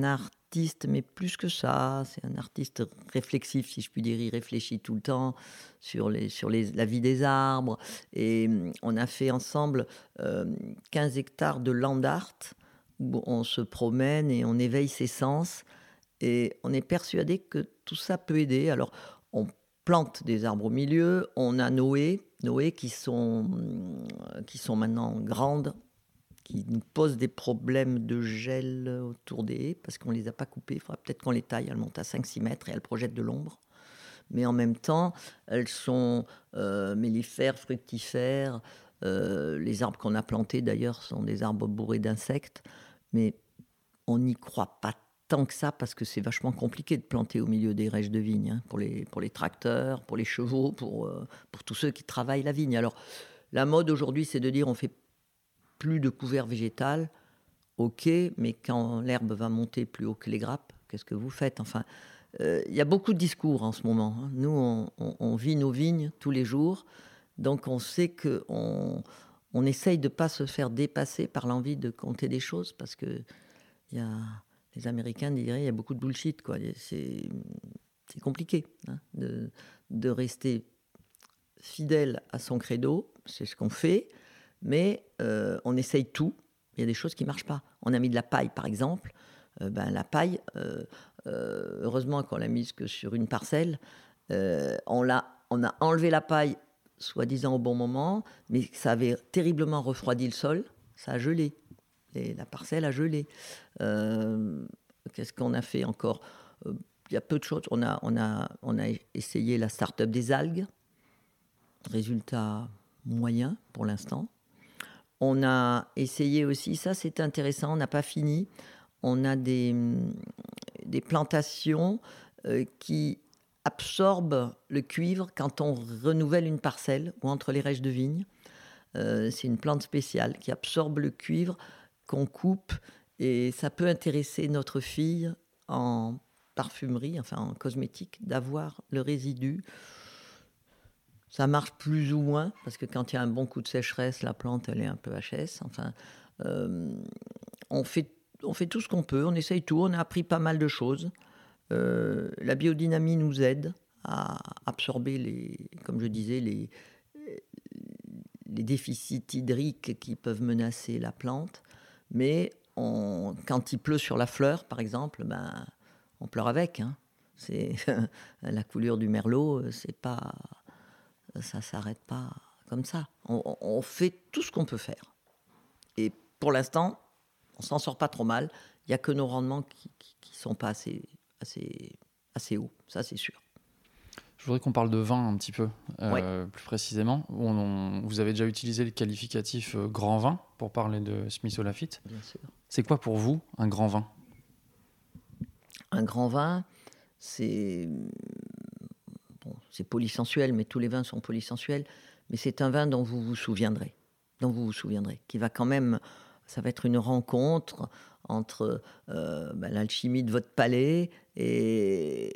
S1: artiste, mais plus que ça, c'est un artiste réflexif, si je puis dire. Il réfléchit tout le temps sur, la vie des arbres. Et mm, on a fait ensemble 15 euh, hectares de land art, où on se promène et on éveille ses sens. Et on est persuadé que tout ça peut aider. Alors, on plante des arbres au milieu. On a Noé, Noé qui sont, qui sont maintenant grandes, qui nous posent des problèmes de gel autour des haies parce qu'on ne les a pas coupées. Il faudra peut-être qu'on les taille. Elles montent à 5-6 mètres et elles projettent de l'ombre. Mais en même temps, elles sont euh, mellifères, fructifères. Euh, les arbres qu'on a plantés, d'ailleurs, sont des arbres bourrés d'insectes. Mais on n'y croit pas que ça parce que c'est vachement compliqué de planter au milieu des rêches de vigne hein, pour, les, pour les tracteurs, pour les chevaux, pour, euh, pour tous ceux qui travaillent la vigne. Alors, la mode aujourd'hui, c'est de dire on fait plus de couvert végétal. Ok, mais quand l'herbe va monter plus haut que les grappes, qu'est-ce que vous faites? Enfin, euh, il y a beaucoup de discours en ce moment. Hein. Nous, on, on, vit nos vignes tous les jours, donc on sait que on, on essaye de pas se faire dépasser par l'envie de compter des choses parce que il y a les Américains diraient il y a beaucoup de bullshit. Quoi. C'est, compliqué hein, de, rester fidèle à son credo. C'est ce qu'on fait. Mais euh, on essaye tout. Il y a des choses qui ne marchent pas. On a mis de la paille, par exemple. Euh, ben, la paille, euh, heureusement qu'on l'a mise que sur une parcelle. on, on a enlevé la paille, soi-disant au bon moment, mais ça avait terriblement refroidi le sol. Ça a gelé la parcelle a gelé. Euh, qu'est-ce qu'on a fait encore? Euh, Il y a peu de choses. On a, essayé la start-up des algues. Résultat moyen pour l'instant. On a essayé aussi, ça c'est intéressant, on n'a pas fini. On a des, plantations euh, qui absorbent le cuivre quand on renouvelle une parcelle ou entre les rêches de vigne. C'est une plante spéciale qui absorbe le cuivre qu'on coupe et ça peut intéresser notre fille en parfumerie, enfin en cosmétique, d'avoir le résidu. Ça marche plus ou moins parce que quand il y a un bon coup de sécheresse, la plante elle est un peu HS. Enfin, euh, on fait on fait tout ce qu'on peut, on essaye tout, on a appris pas mal de choses. Euh, la biodynamie nous aide à absorber les, comme je disais, les, les déficits hydriques qui peuvent menacer la plante. Mais on, quand il pleut sur la fleur, par exemple, ben, on pleure avec. Hein. C'est la coulure du merlot, c'est pas, ça s'arrête pas comme ça. On, fait tout ce qu'on peut faire. Et pour l'instant, on s'en sort pas trop mal. Il n'y a que nos rendements qui ne sont pas assez, assez, assez hauts, ça c'est sûr.
S2: Je voudrais qu'on parle de vin un petit peu, euh, plus précisément. vous avez déjà utilisé le qualificatif euh, grand vin pour parler de Smith Olafite.
S1: Bien sûr.
S2: C'est quoi pour vous un grand vin?
S1: Un grand vin, c'est bon, c'est polysensuel, mais tous les vins sont polysensuels. Mais c'est un vin dont vous vous souviendrez, dont vous vous souviendrez, qui va quand même ça va être une rencontre entre euh, ben, l'alchimie de votre palais et,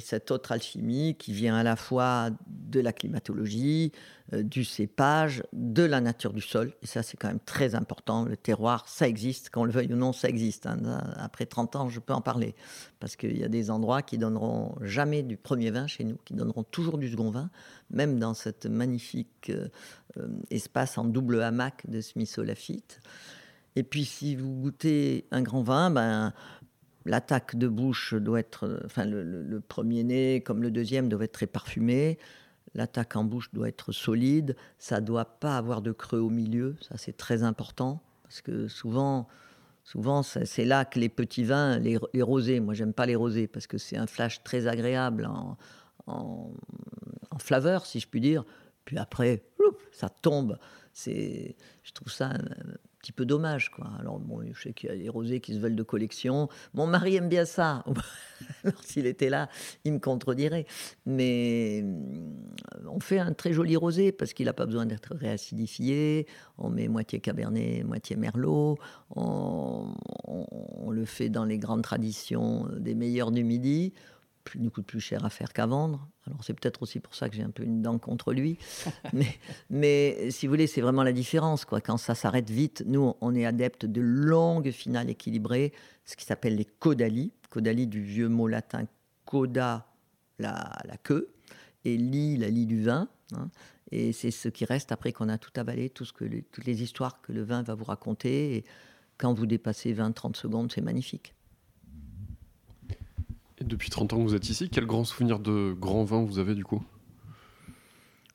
S1: cette autre alchimie qui vient à la fois de la climatologie, euh, du cépage, de la nature du sol. Et ça, c'est quand même très important. Le terroir, ça existe, qu'on le veuille ou non, ça existe. Hein. Après 30 ans, je peux en parler. Parce qu'il y a des endroits qui donneront jamais du premier vin chez nous, qui donneront toujours du second vin, même dans cette magnifique euh, euh, espace en double hamac de Smith Olafite. Et puis, si vous goûtez un grand vin, ben, l'attaque de bouche doit être, enfin, le, premier nez comme le deuxième doit être très parfumé. L'attaque en bouche doit être solide. Ça doit pas avoir de creux au milieu. Ça, c'est très important parce que souvent, souvent, c'est là que les petits vins, les, rosés. Moi, j'aime pas les rosés parce que c'est un flash très agréable en, en, en flaveur, si je puis dire. Puis après, ça tombe. C'est, je trouve ça un, petit peu dommage, quoi. Alors bon, je sais qu'il y a des rosés qui se veulent de collection. Mon mari aime bien ça. Alors s'il était là, il me contredirait. Mais euh, on fait un très joli rosé parce qu'il n'a pas besoin d'être réacidifié. On met moitié cabernet, moitié merlot. On, on le fait dans les grandes traditions des meilleurs du midi il nous coûte plus cher à faire qu'à vendre. Alors c'est peut-être aussi pour ça que j'ai un peu une dent contre lui. mais, mais si vous voulez, c'est vraiment la différence. Quoi. Quand ça s'arrête vite, nous, on est adepte de longues finales équilibrées, ce qui s'appelle les caudali. Caudali du vieux mot latin coda, la, la queue, et li, la lie du vin. Hein. Et c'est ce qui reste après qu'on a tout avalé, tout ce que toutes les histoires que le vin va vous raconter. Et quand vous dépassez 20-30 secondes, c'est magnifique
S3: depuis 30 ans que vous êtes ici, quel grand souvenir de grand vin vous avez du coup?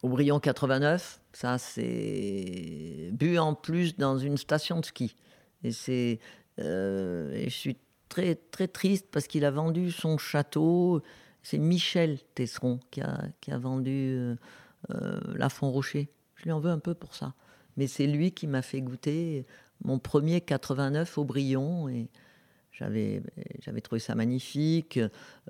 S1: Aubryon 89, ça c'est bu en plus dans une station de ski. Et c'est, euh, je suis très très triste parce qu'il a vendu son château. C'est Michel Tesseron qui a, qui a vendu euh, euh, la Font Rocher. Je lui en veux un peu pour ça. Mais c'est lui qui m'a fait goûter mon premier 89 Aubryon et j'avais, j'avais trouvé ça magnifique.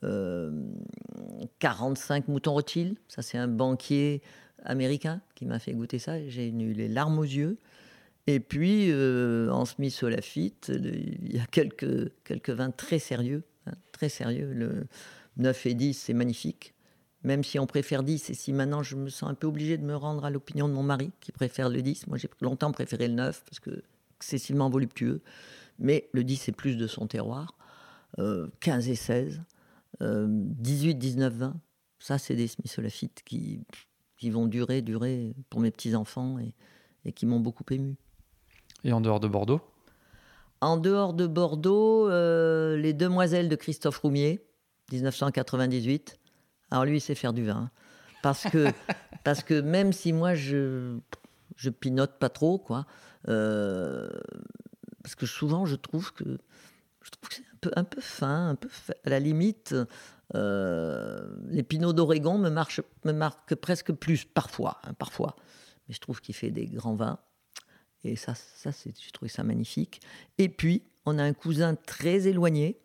S1: 45 euh, moutons Rothschild, ça c'est un banquier américain qui m'a fait goûter ça. J'ai eu les larmes aux yeux. Et puis, euh, en Smith Solafite, il y a quelques, quelques vins très sérieux. Hein, très sérieux. Le 9 et 10, c'est magnifique. Même si on préfère 10, et si maintenant je me sens un peu obligé de me rendre à l'opinion de mon mari, qui préfère le 10. Moi, j'ai longtemps préféré le 9, parce que excessivement voluptueux mais le 10 c'est plus de son terroir. 15 euh, et 16, 18, 19, 20, ça c'est des Smith qui, qui vont durer, durer pour mes petits-enfants et, et qui m'ont beaucoup ému.
S2: Et en dehors de Bordeaux?
S1: En dehors de Bordeaux, euh, Les Demoiselles de Christophe Roumier, 1998. Alors lui, il sait faire du vin. Parce que, parce que même si moi, je, je pinote pas trop, quoi, euh, parce que souvent je trouve que je trouve que c'est un peu, un peu fin, un peu à la limite. Euh, les pinots d'Oregon me, me marquent presque plus parfois, hein, parfois. Mais je trouve qu'il fait des grands vins et ça, ça c'est, j'ai trouvé ça magnifique. Et puis on a un cousin très éloigné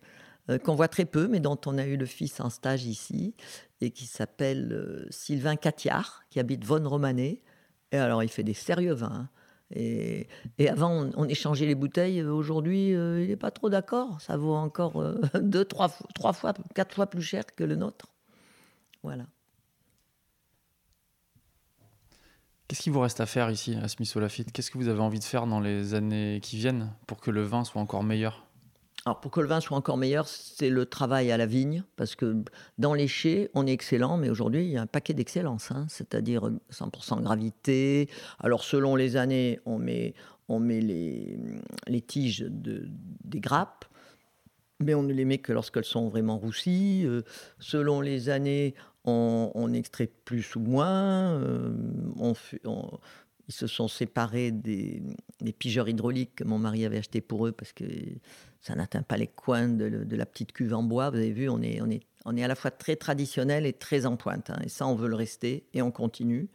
S1: euh, qu'on voit très peu, mais dont on a eu le fils en stage ici et qui s'appelle euh, Sylvain Catiard, qui habite Von Romanet, Et alors, il fait des sérieux vins. hein. Et, avant, on, échangeait les bouteilles. Aujourd'hui, euh, il n'est pas trop d'accord. Ça vaut encore euh, deux, trois, fois- trois fois, quatre fois plus cher que le nôtre. Voilà.
S2: Qu'est-ce qu'il vous reste à faire ici à Smith Qu'est-ce que vous avez envie de faire dans les années qui viennent pour que le vin soit encore meilleur?
S1: Alors, pour que le vin soit encore meilleur, c'est le travail à la vigne, parce que dans les chais, on est excellent, mais aujourd'hui, il y a un paquet d'excellence, hein, c'est-à-dire 100% gravité. Alors, selon les années, on met, on met les, les tiges de, des grappes, mais on ne les met que lorsqu'elles sont vraiment roussies. Euh, selon les années, on, on extrait plus ou moins. Euh, ils se sont séparés des, pigeurs hydrauliques que mon mari avait achetés pour eux parce que ça n'atteint pas les coins de, la petite cuve en bois. Vous avez vu, on est, on est, on est à la fois très traditionnel et très en pointe. hein. Et ça, on veut le rester et on continue.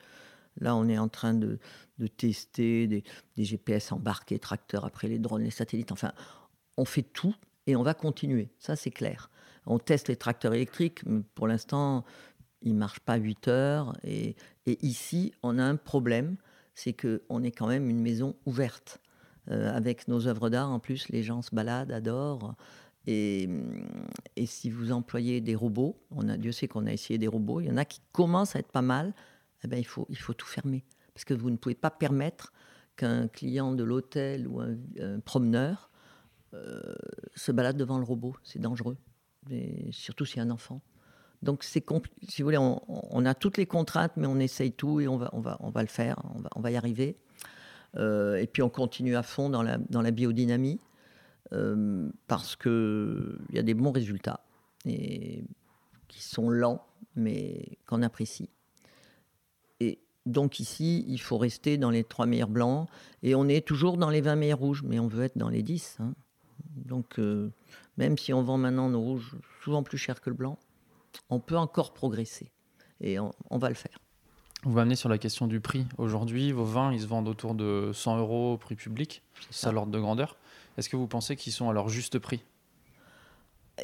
S1: Là, on est en train de, de tester des, des GPS embarqués, tracteurs, après les drones, les satellites. Enfin, on fait tout et on va continuer. Ça, c'est clair. On teste les tracteurs électriques. mais Pour l'instant, ils ne marchent pas 8 heures. Et, et ici, on a un problème. C'est qu'on est quand même une maison ouverte. Euh, avec nos œuvres d'art, en plus, les gens se baladent, adorent. Et, et si vous employez des robots, on a, Dieu sait qu'on a essayé des robots, il y en a qui commencent à être pas mal, eh ben, il, faut, il faut tout fermer. Parce que vous ne pouvez pas permettre qu'un client de l'hôtel ou un, promeneur euh, se balade devant le robot. C'est dangereux. Et surtout s'il y a un enfant. Donc, c'est si vous voulez, on, on a toutes les contraintes, mais on essaye tout et on va, on va, on va le faire, on va, on va y arriver. Euh, et puis, on continue à fond dans la, dans la biodynamie euh, parce qu'il y a des bons résultats et qui sont lents, mais qu'on apprécie. Et donc ici, il faut rester dans les trois meilleurs blancs et on est toujours dans les 20 meilleurs rouges, mais on veut être dans les 10. hein. Donc euh, même si on vend maintenant nos rouges souvent plus cher que le blanc, on peut encore progresser et on, on va le faire.
S2: Vous m'amenez sur la question du prix. Aujourd'hui, vos vins, ils se vendent autour de 100 euros au prix public. C'est ça
S1: ça.
S2: l'ordre de grandeur. Est-ce que vous pensez qu'ils sont à leur juste prix?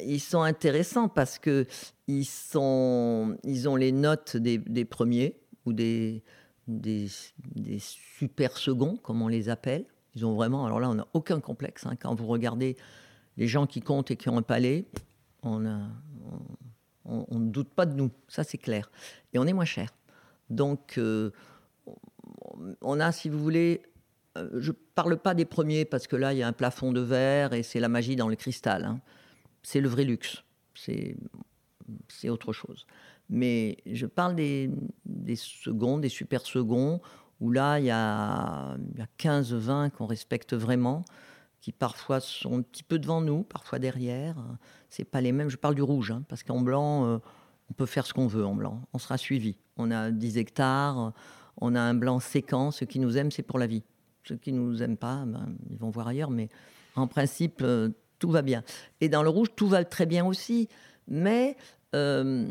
S1: Ils sont intéressants parce que ils, sont, ils ont les notes des, des premiers ou des, des, des super seconds, comme on les appelle. Ils ont vraiment, alors là, on n'a aucun complexe. hein. Quand vous regardez les gens qui comptent et qui ont un palais, on a- on- on ne doute pas de nous, ça c'est clair. Et on est moins cher. Donc, euh, on a, si vous voulez, euh, je ne parle pas des premiers parce que là, il y a un plafond de verre et c'est la magie dans le cristal. hein. C'est le vrai luxe. C'est autre chose. Mais je parle des, des seconds, des super seconds, où là, il y a, a 15, 20 qu'on respecte vraiment, qui parfois sont un petit peu devant nous, parfois derrière. C'est pas les mêmes. Je parle du rouge, hein, parce qu'en blanc, euh, on peut faire ce qu'on veut en blanc. On sera suivi. On a 10 hectares, on a un blanc séquent. Ceux qui nous aiment, c'est pour la vie. Ceux qui ne nous aiment pas, ben, ils vont voir ailleurs. Mais en principe, euh, tout va bien. Et dans le rouge, tout va très bien aussi. Mais euh,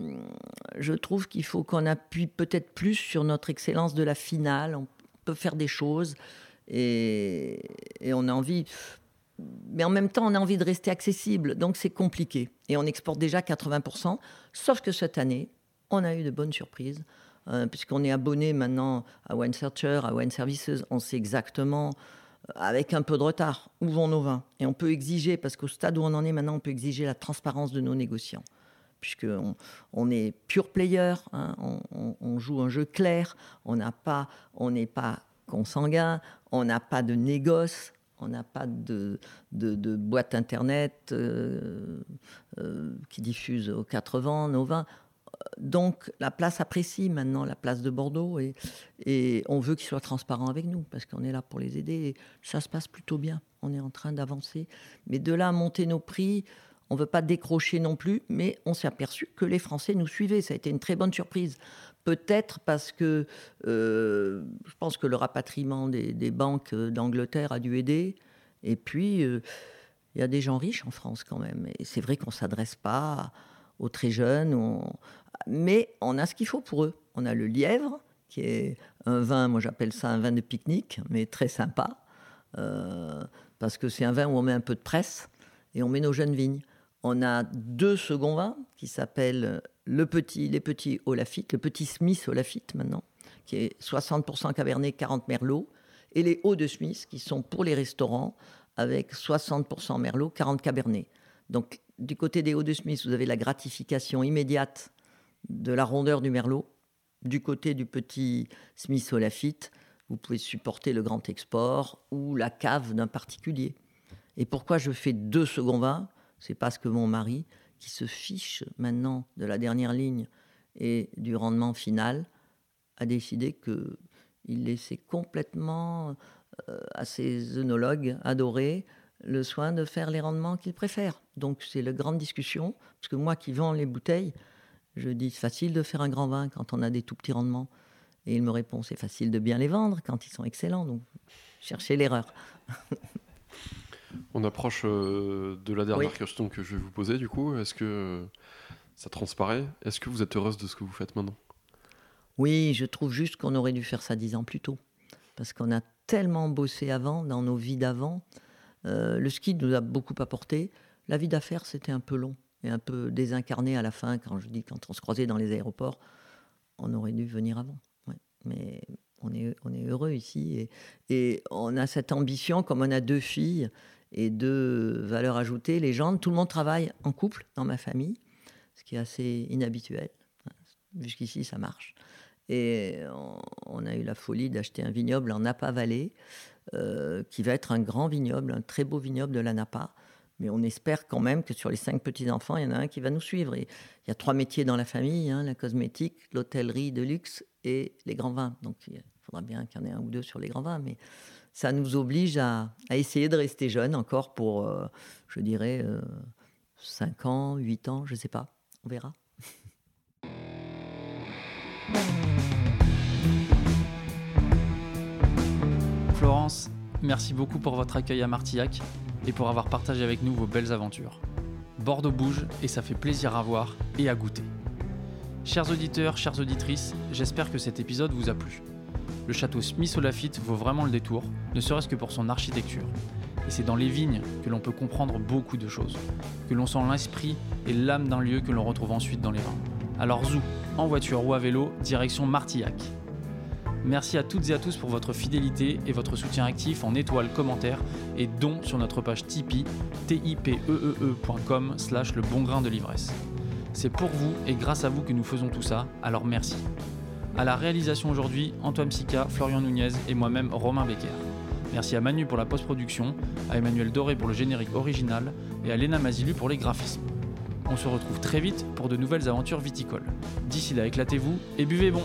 S1: je trouve qu'il faut qu'on appuie peut-être plus sur notre excellence de la finale. On peut faire des choses et, on a envie. Mais en même temps, on a envie de rester accessible. Donc c'est compliqué. Et on exporte déjà 80%. Sauf que cette année, on a eu de bonnes surprises. euh, puisqu'on est abonné maintenant à Wine Searcher, à Wine Services, on sait exactement, euh, avec un peu de retard, où vont nos vins. Et on peut exiger, parce qu'au stade où on en est maintenant, on peut exiger la transparence de nos négociants puisqu'on on est pure player, hein, on, on- on joue un jeu clair, on n'a pas, on n'est pas consanguin, on n'a pas de négoce, on n'a pas de, boîte internet euh, euh, qui diffuse aux quatre vents nos vins. Donc la place apprécie maintenant la place de Bordeaux et, et on veut qu'ils soient transparents avec nous parce qu'on est là pour les aider et ça se passe plutôt bien. On est en train d'avancer. Mais de là à monter nos prix, on ne veut pas décrocher non plus, mais on s'est aperçu que les Français nous suivaient. Ça a été une très bonne surprise. Peut-être parce que euh, je pense que le rapatriement des, banques d'Angleterre a dû aider. Et puis, euh, il y a des gens riches en France quand même. Et c'est vrai qu'on ne s'adresse pas aux très jeunes, mais on a ce qu'il faut pour eux. On a le lièvre, qui est un vin, moi j'appelle ça un vin de pique-nique, mais très sympa, euh, parce que c'est un vin où on met un peu de presse et on met nos jeunes vignes. On a deux seconds vins qui s'appellent le petit, les petits Olafite, le petit Smith Olafite maintenant, qui est 60% Cabernet, 40 Merlot, et les Hauts de Smith, qui sont pour les restaurants, avec 60% Merlot, 40 Cabernet. Donc, du côté des Hauts de Smith, vous avez la gratification immédiate de la rondeur du Merlot. Du côté du petit Smith au Lafitte, vous pouvez supporter le grand export ou la cave d'un particulier. Et pourquoi je fais deux seconds vins C'est parce que mon mari, qui se fiche maintenant de la dernière ligne et du rendement final, a décidé qu'il laissait complètement euh, à ses œnologues adorés le soin de faire les rendements qu'il préfère. Donc c'est la grande discussion, parce que moi qui vends les bouteilles, je dis c'est facile de faire un grand vin quand on a des tout petits rendements. Et il me répond c'est facile de bien les vendre quand ils sont excellents. Donc cherchez l'erreur.
S3: On approche euh, de la dernière question que je vais vous poser du coup. Est-ce que ça transparaît? Est-ce que vous êtes heureuse de ce que vous faites maintenant?
S1: Oui, je trouve juste qu'on aurait dû faire ça dix ans plus tôt. Parce qu'on a tellement bossé avant, dans nos vies d'avant. Euh, le ski nous a beaucoup apporté. La vie d'affaires, c'était un peu long et un peu désincarné à la fin. Quand je dis quand on se croisait dans les aéroports, on aurait dû venir avant. Mais on est, on est heureux ici et, et, on a cette ambition, comme on a deux filles et deux valeurs ajoutées. Les gens, tout le monde travaille en couple dans ma famille, ce qui est assez inhabituel. Jusqu'ici, ça marche. Et on, a eu la folie d'acheter un vignoble en Napa Valley, euh, qui va être un grand vignoble, un très beau vignoble de la Napa. Mais on espère quand même que sur les cinq petits-enfants, il y en a un qui va nous suivre. il y a trois métiers dans la famille, hein, la cosmétique, l'hôtellerie de luxe et les grands vins. Donc il faudra bien qu'il y en ait un ou deux sur les grands vins. Mais ça nous oblige à, essayer de rester jeune encore pour, euh, je dirais, euh, 5 ans, 8 ans, je ne sais pas. On verra.
S2: Florence, merci beaucoup pour votre accueil à Martillac et pour avoir partagé avec nous vos belles aventures. Bordeaux bouge et ça fait plaisir à voir et à goûter. Chers auditeurs, chères auditrices, j'espère que cet épisode vous a plu. Le château Smith au Lafitte vaut vraiment le détour, ne serait-ce que pour son architecture. Et c'est dans les vignes que l'on peut comprendre beaucoup de choses, que l'on sent l'esprit et l'âme d'un lieu que l'on retrouve ensuite dans les vins. Alors zou, en voiture ou à vélo, direction Martillac. Merci à toutes et à tous pour votre fidélité et votre soutien actif en étoiles, commentaires et dons sur notre page Tipeee, tipeee.com slash le bon grain de l'ivresse. C'est pour vous et grâce à vous que nous faisons tout ça, alors merci. À la réalisation aujourd'hui, Antoine Sica, Florian Nunez et moi-même Romain Becker. Merci à Manu pour la post-production, à Emmanuel Doré pour le générique original et à Léna Mazilu pour les graphismes. On se retrouve très vite pour de nouvelles aventures viticoles. D'ici là, éclatez-vous et buvez bon!